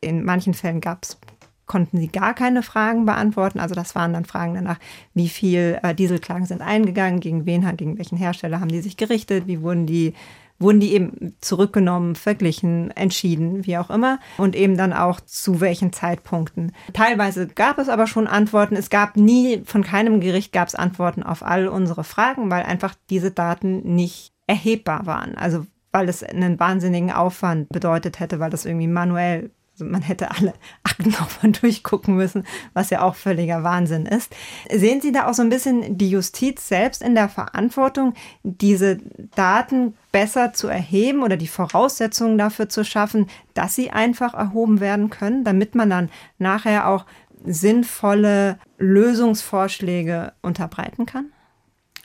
In manchen Fällen gab es konnten sie gar keine Fragen beantworten. Also das waren dann Fragen danach, wie viel äh, Dieselklagen sind eingegangen, gegen wen, gegen welchen Hersteller haben die sich gerichtet, wie wurden die wurden die eben zurückgenommen, verglichen, entschieden, wie auch immer und eben dann auch zu welchen Zeitpunkten. Teilweise gab es aber schon Antworten. Es gab nie, von keinem Gericht gab es Antworten auf all unsere Fragen, weil einfach diese Daten nicht erhebbar waren. Also weil es einen wahnsinnigen Aufwand bedeutet hätte, weil das irgendwie manuell man hätte alle Akten nochmal durchgucken müssen, was ja auch völliger Wahnsinn ist. Sehen Sie da auch so ein bisschen die Justiz selbst in der Verantwortung, diese Daten besser zu erheben oder die Voraussetzungen dafür zu schaffen, dass sie einfach erhoben werden können, damit man dann nachher auch sinnvolle Lösungsvorschläge unterbreiten kann?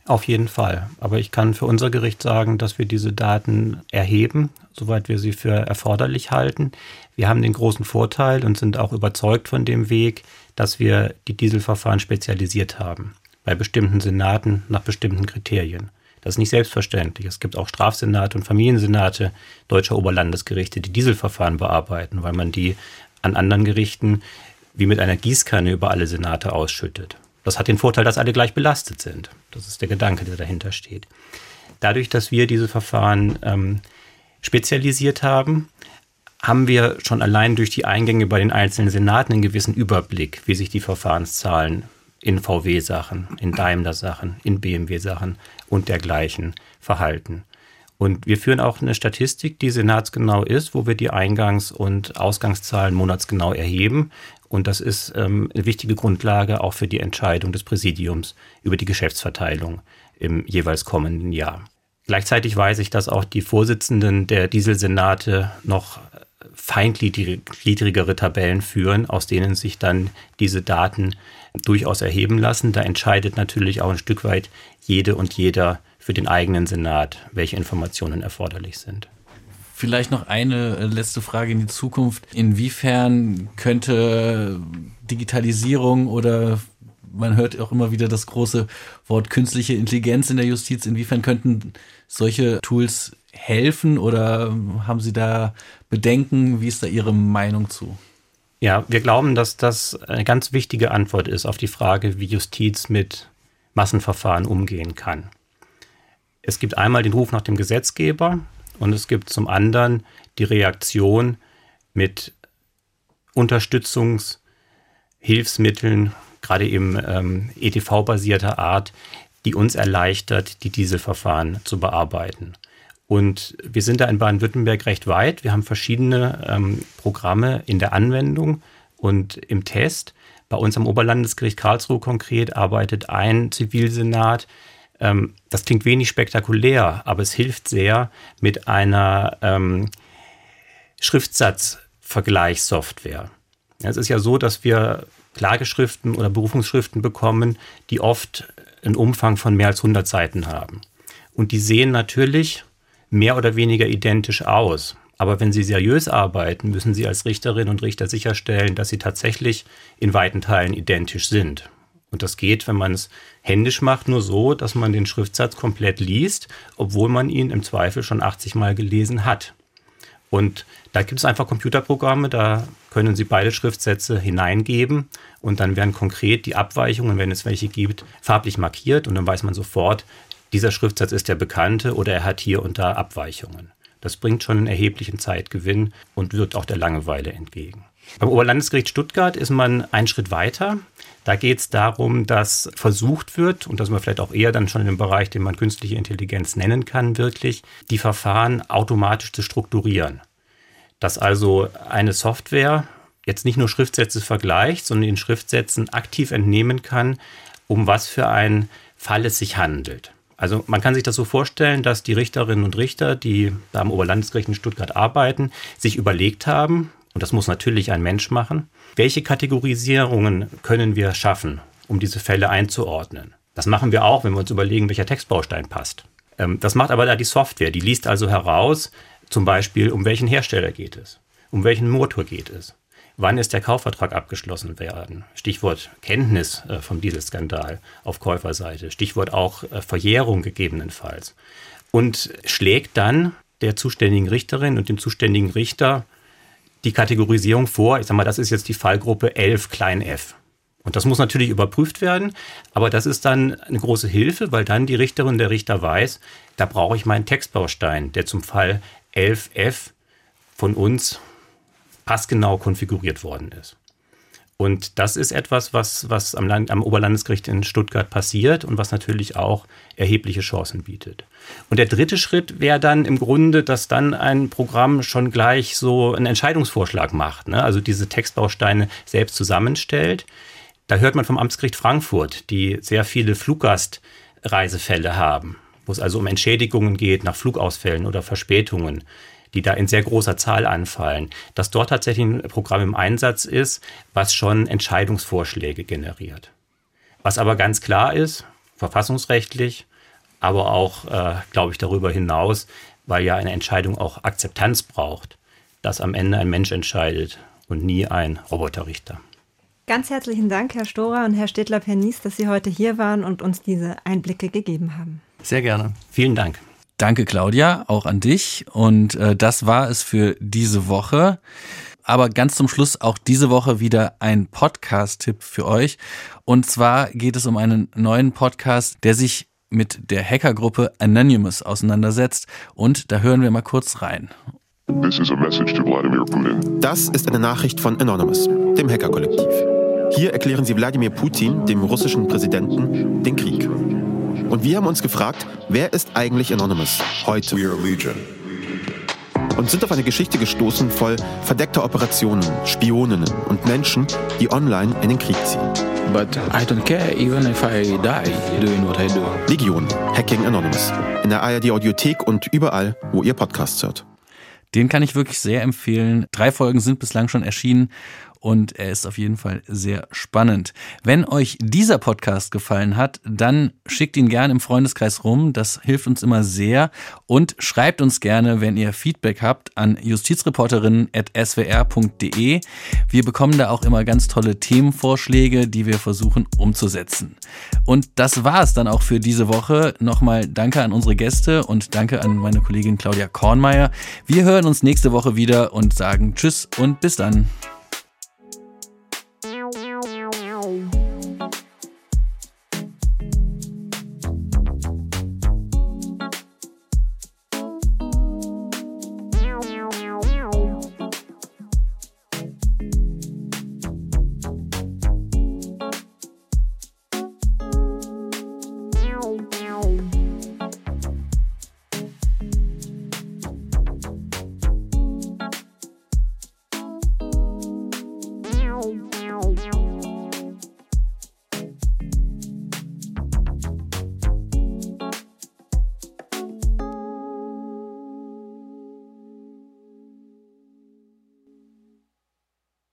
Auf jeden Fall. Aber ich kann für unser Gericht sagen, dass wir diese Daten erheben, soweit wir sie für erforderlich halten. Wir haben den großen Vorteil und sind auch überzeugt von dem Weg, dass wir die Dieselverfahren spezialisiert haben. Bei bestimmten Senaten nach bestimmten Kriterien. Das ist nicht selbstverständlich. Es gibt auch Strafsenate und Familiensenate deutscher Oberlandesgerichte, die Dieselverfahren bearbeiten, weil man die an anderen Gerichten wie mit einer Gießkanne über alle Senate ausschüttet. Das hat den Vorteil, dass alle gleich belastet sind. Das ist der Gedanke, der dahinter steht. Dadurch, dass wir diese Verfahren ähm, spezialisiert haben, haben wir schon allein durch die Eingänge bei den einzelnen Senaten einen gewissen Überblick, wie sich die Verfahrenszahlen in VW-Sachen, in Daimler-Sachen, in BMW-Sachen und dergleichen verhalten. Und wir führen auch eine Statistik, die senatsgenau ist, wo wir die Eingangs- und Ausgangszahlen monatsgenau erheben und das ist ähm, eine wichtige Grundlage auch für die Entscheidung des Präsidiums über die Geschäftsverteilung im jeweils kommenden Jahr. Gleichzeitig weiß ich, dass auch die Vorsitzenden der Dieselsenate noch feingliedrigere Tabellen führen, aus denen sich dann diese Daten durchaus erheben lassen. Da entscheidet natürlich auch ein Stück weit jede und jeder für den eigenen Senat, welche Informationen erforderlich sind. Vielleicht noch eine äh, letzte Frage in die Zukunft. Inwiefern könnte Digitalisierung oder man hört auch immer wieder das große Wort künstliche Intelligenz in der Justiz. Inwiefern könnten solche Tools helfen oder haben Sie da Bedenken? Wie ist da Ihre Meinung zu? Ja, wir glauben, dass das eine ganz wichtige Antwort ist auf die Frage, wie Justiz mit Massenverfahren umgehen kann. Es gibt einmal den Ruf nach dem Gesetzgeber, und es gibt zum anderen die Reaktion mit Unterstützungshilfsmitteln, gerade eben ähm, ETV-basierter Art, die uns erleichtert, die Dieselverfahren zu bearbeiten. Und wir sind da in Baden-Württemberg recht weit. Wir haben verschiedene ähm, Programme in der Anwendung und im Test. Bei uns am Oberlandesgericht Karlsruhe konkret arbeitet ein Zivilsenat ähm, das klingt wenig spektakulär, aber es hilft sehr mit einer ähm, Schriftsatzvergleichssoftware. Es ist ja so, dass wir Klageschriften oder Berufungsschriften bekommen, die oft einen Umfang von mehr als 100 Seiten haben. Und die sehen natürlich mehr oder weniger identisch aus. Aber wenn Sie seriös arbeiten, müssen Sie als Richterinnen und Richter sicherstellen, dass sie tatsächlich in weiten Teilen identisch sind. Und das geht, wenn man es händisch macht, nur so, dass man den Schriftsatz komplett liest, obwohl man ihn im Zweifel schon 80 Mal gelesen hat. Und da gibt es einfach Computerprogramme, da können Sie beide Schriftsätze hineingeben und dann werden konkret die Abweichungen, wenn es welche gibt, farblich markiert und dann weiß man sofort, dieser Schriftsatz ist der bekannte oder er hat hier und da Abweichungen. Das bringt schon einen erheblichen Zeitgewinn und wirkt auch der Langeweile entgegen. Beim Oberlandesgericht Stuttgart ist man einen Schritt weiter. Da geht es darum, dass versucht wird, und das wir vielleicht auch eher dann schon in dem Bereich, den man künstliche Intelligenz nennen kann, wirklich, die Verfahren automatisch zu strukturieren. Dass also eine Software jetzt nicht nur Schriftsätze vergleicht, sondern in Schriftsätzen aktiv entnehmen kann, um was für einen Fall es sich handelt. Also man kann sich das so vorstellen, dass die Richterinnen und Richter, die da am Oberlandesgericht in Stuttgart arbeiten, sich überlegt haben, und das muss natürlich ein Mensch machen, welche Kategorisierungen können wir schaffen, um diese Fälle einzuordnen? Das machen wir auch, wenn wir uns überlegen, welcher Textbaustein passt. Ähm, das macht aber da die Software. Die liest also heraus, zum Beispiel, um welchen Hersteller geht es? Um welchen Motor geht es? Wann ist der Kaufvertrag abgeschlossen werden? Stichwort Kenntnis äh, vom Dieselskandal auf Käuferseite. Stichwort auch äh, Verjährung gegebenenfalls. Und schlägt dann der zuständigen Richterin und dem zuständigen Richter die Kategorisierung vor. Ich sage mal, das ist jetzt die Fallgruppe 11 klein f. Und das muss natürlich überprüft werden, aber das ist dann eine große Hilfe, weil dann die Richterin der Richter weiß, da brauche ich meinen Textbaustein, der zum Fall 11f von uns passgenau konfiguriert worden ist. Und das ist etwas, was, was am, Land, am Oberlandesgericht in Stuttgart passiert und was natürlich auch erhebliche Chancen bietet. Und der dritte Schritt wäre dann im Grunde, dass dann ein Programm schon gleich so einen Entscheidungsvorschlag macht, ne? also diese Textbausteine selbst zusammenstellt. Da hört man vom Amtsgericht Frankfurt, die sehr viele Fluggastreisefälle haben, wo es also um Entschädigungen geht nach Flugausfällen oder Verspätungen die da in sehr großer Zahl anfallen, dass dort tatsächlich ein Programm im Einsatz ist, was schon Entscheidungsvorschläge generiert. Was aber ganz klar ist, verfassungsrechtlich, aber auch, äh, glaube ich, darüber hinaus, weil ja eine Entscheidung auch Akzeptanz braucht, dass am Ende ein Mensch entscheidet und nie ein Roboterrichter. Ganz herzlichen Dank, Herr Storer und Herr Stedler-Pernies, dass Sie heute hier waren und uns diese Einblicke gegeben haben. Sehr gerne. Vielen Dank. Danke, Claudia, auch an dich. Und äh, das war es für diese Woche. Aber ganz zum Schluss auch diese Woche wieder ein Podcast-Tipp für euch. Und zwar geht es um einen neuen Podcast, der sich mit der Hackergruppe Anonymous auseinandersetzt. Und da hören wir mal kurz rein. Das ist eine Nachricht von Anonymous, dem Hackerkollektiv. Hier erklären sie Wladimir Putin, dem russischen Präsidenten, den Krieg. Und wir haben uns gefragt, wer ist eigentlich Anonymous heute? Und sind auf eine Geschichte gestoßen voll verdeckter Operationen, Spioninnen und Menschen, die online in den Krieg ziehen. But I don't care even if I die doing what I do. Legion, Hacking Anonymous. In der ARD Audiothek und überall, wo ihr Podcasts hört. Den kann ich wirklich sehr empfehlen. Drei Folgen sind bislang schon erschienen und er ist auf jeden Fall sehr spannend. Wenn euch dieser Podcast gefallen hat, dann schickt ihn gerne im Freundeskreis rum. Das hilft uns immer sehr und schreibt uns gerne, wenn ihr Feedback habt, an justizreporterinnen.swr.de. Wir bekommen da auch immer ganz tolle Themenvorschläge, die wir versuchen umzusetzen. Und das war es dann auch für diese Woche. Nochmal danke an unsere Gäste und danke an meine Kollegin Claudia Kornmeier. Wir hören uns nächste Woche wieder und sagen Tschüss und bis dann.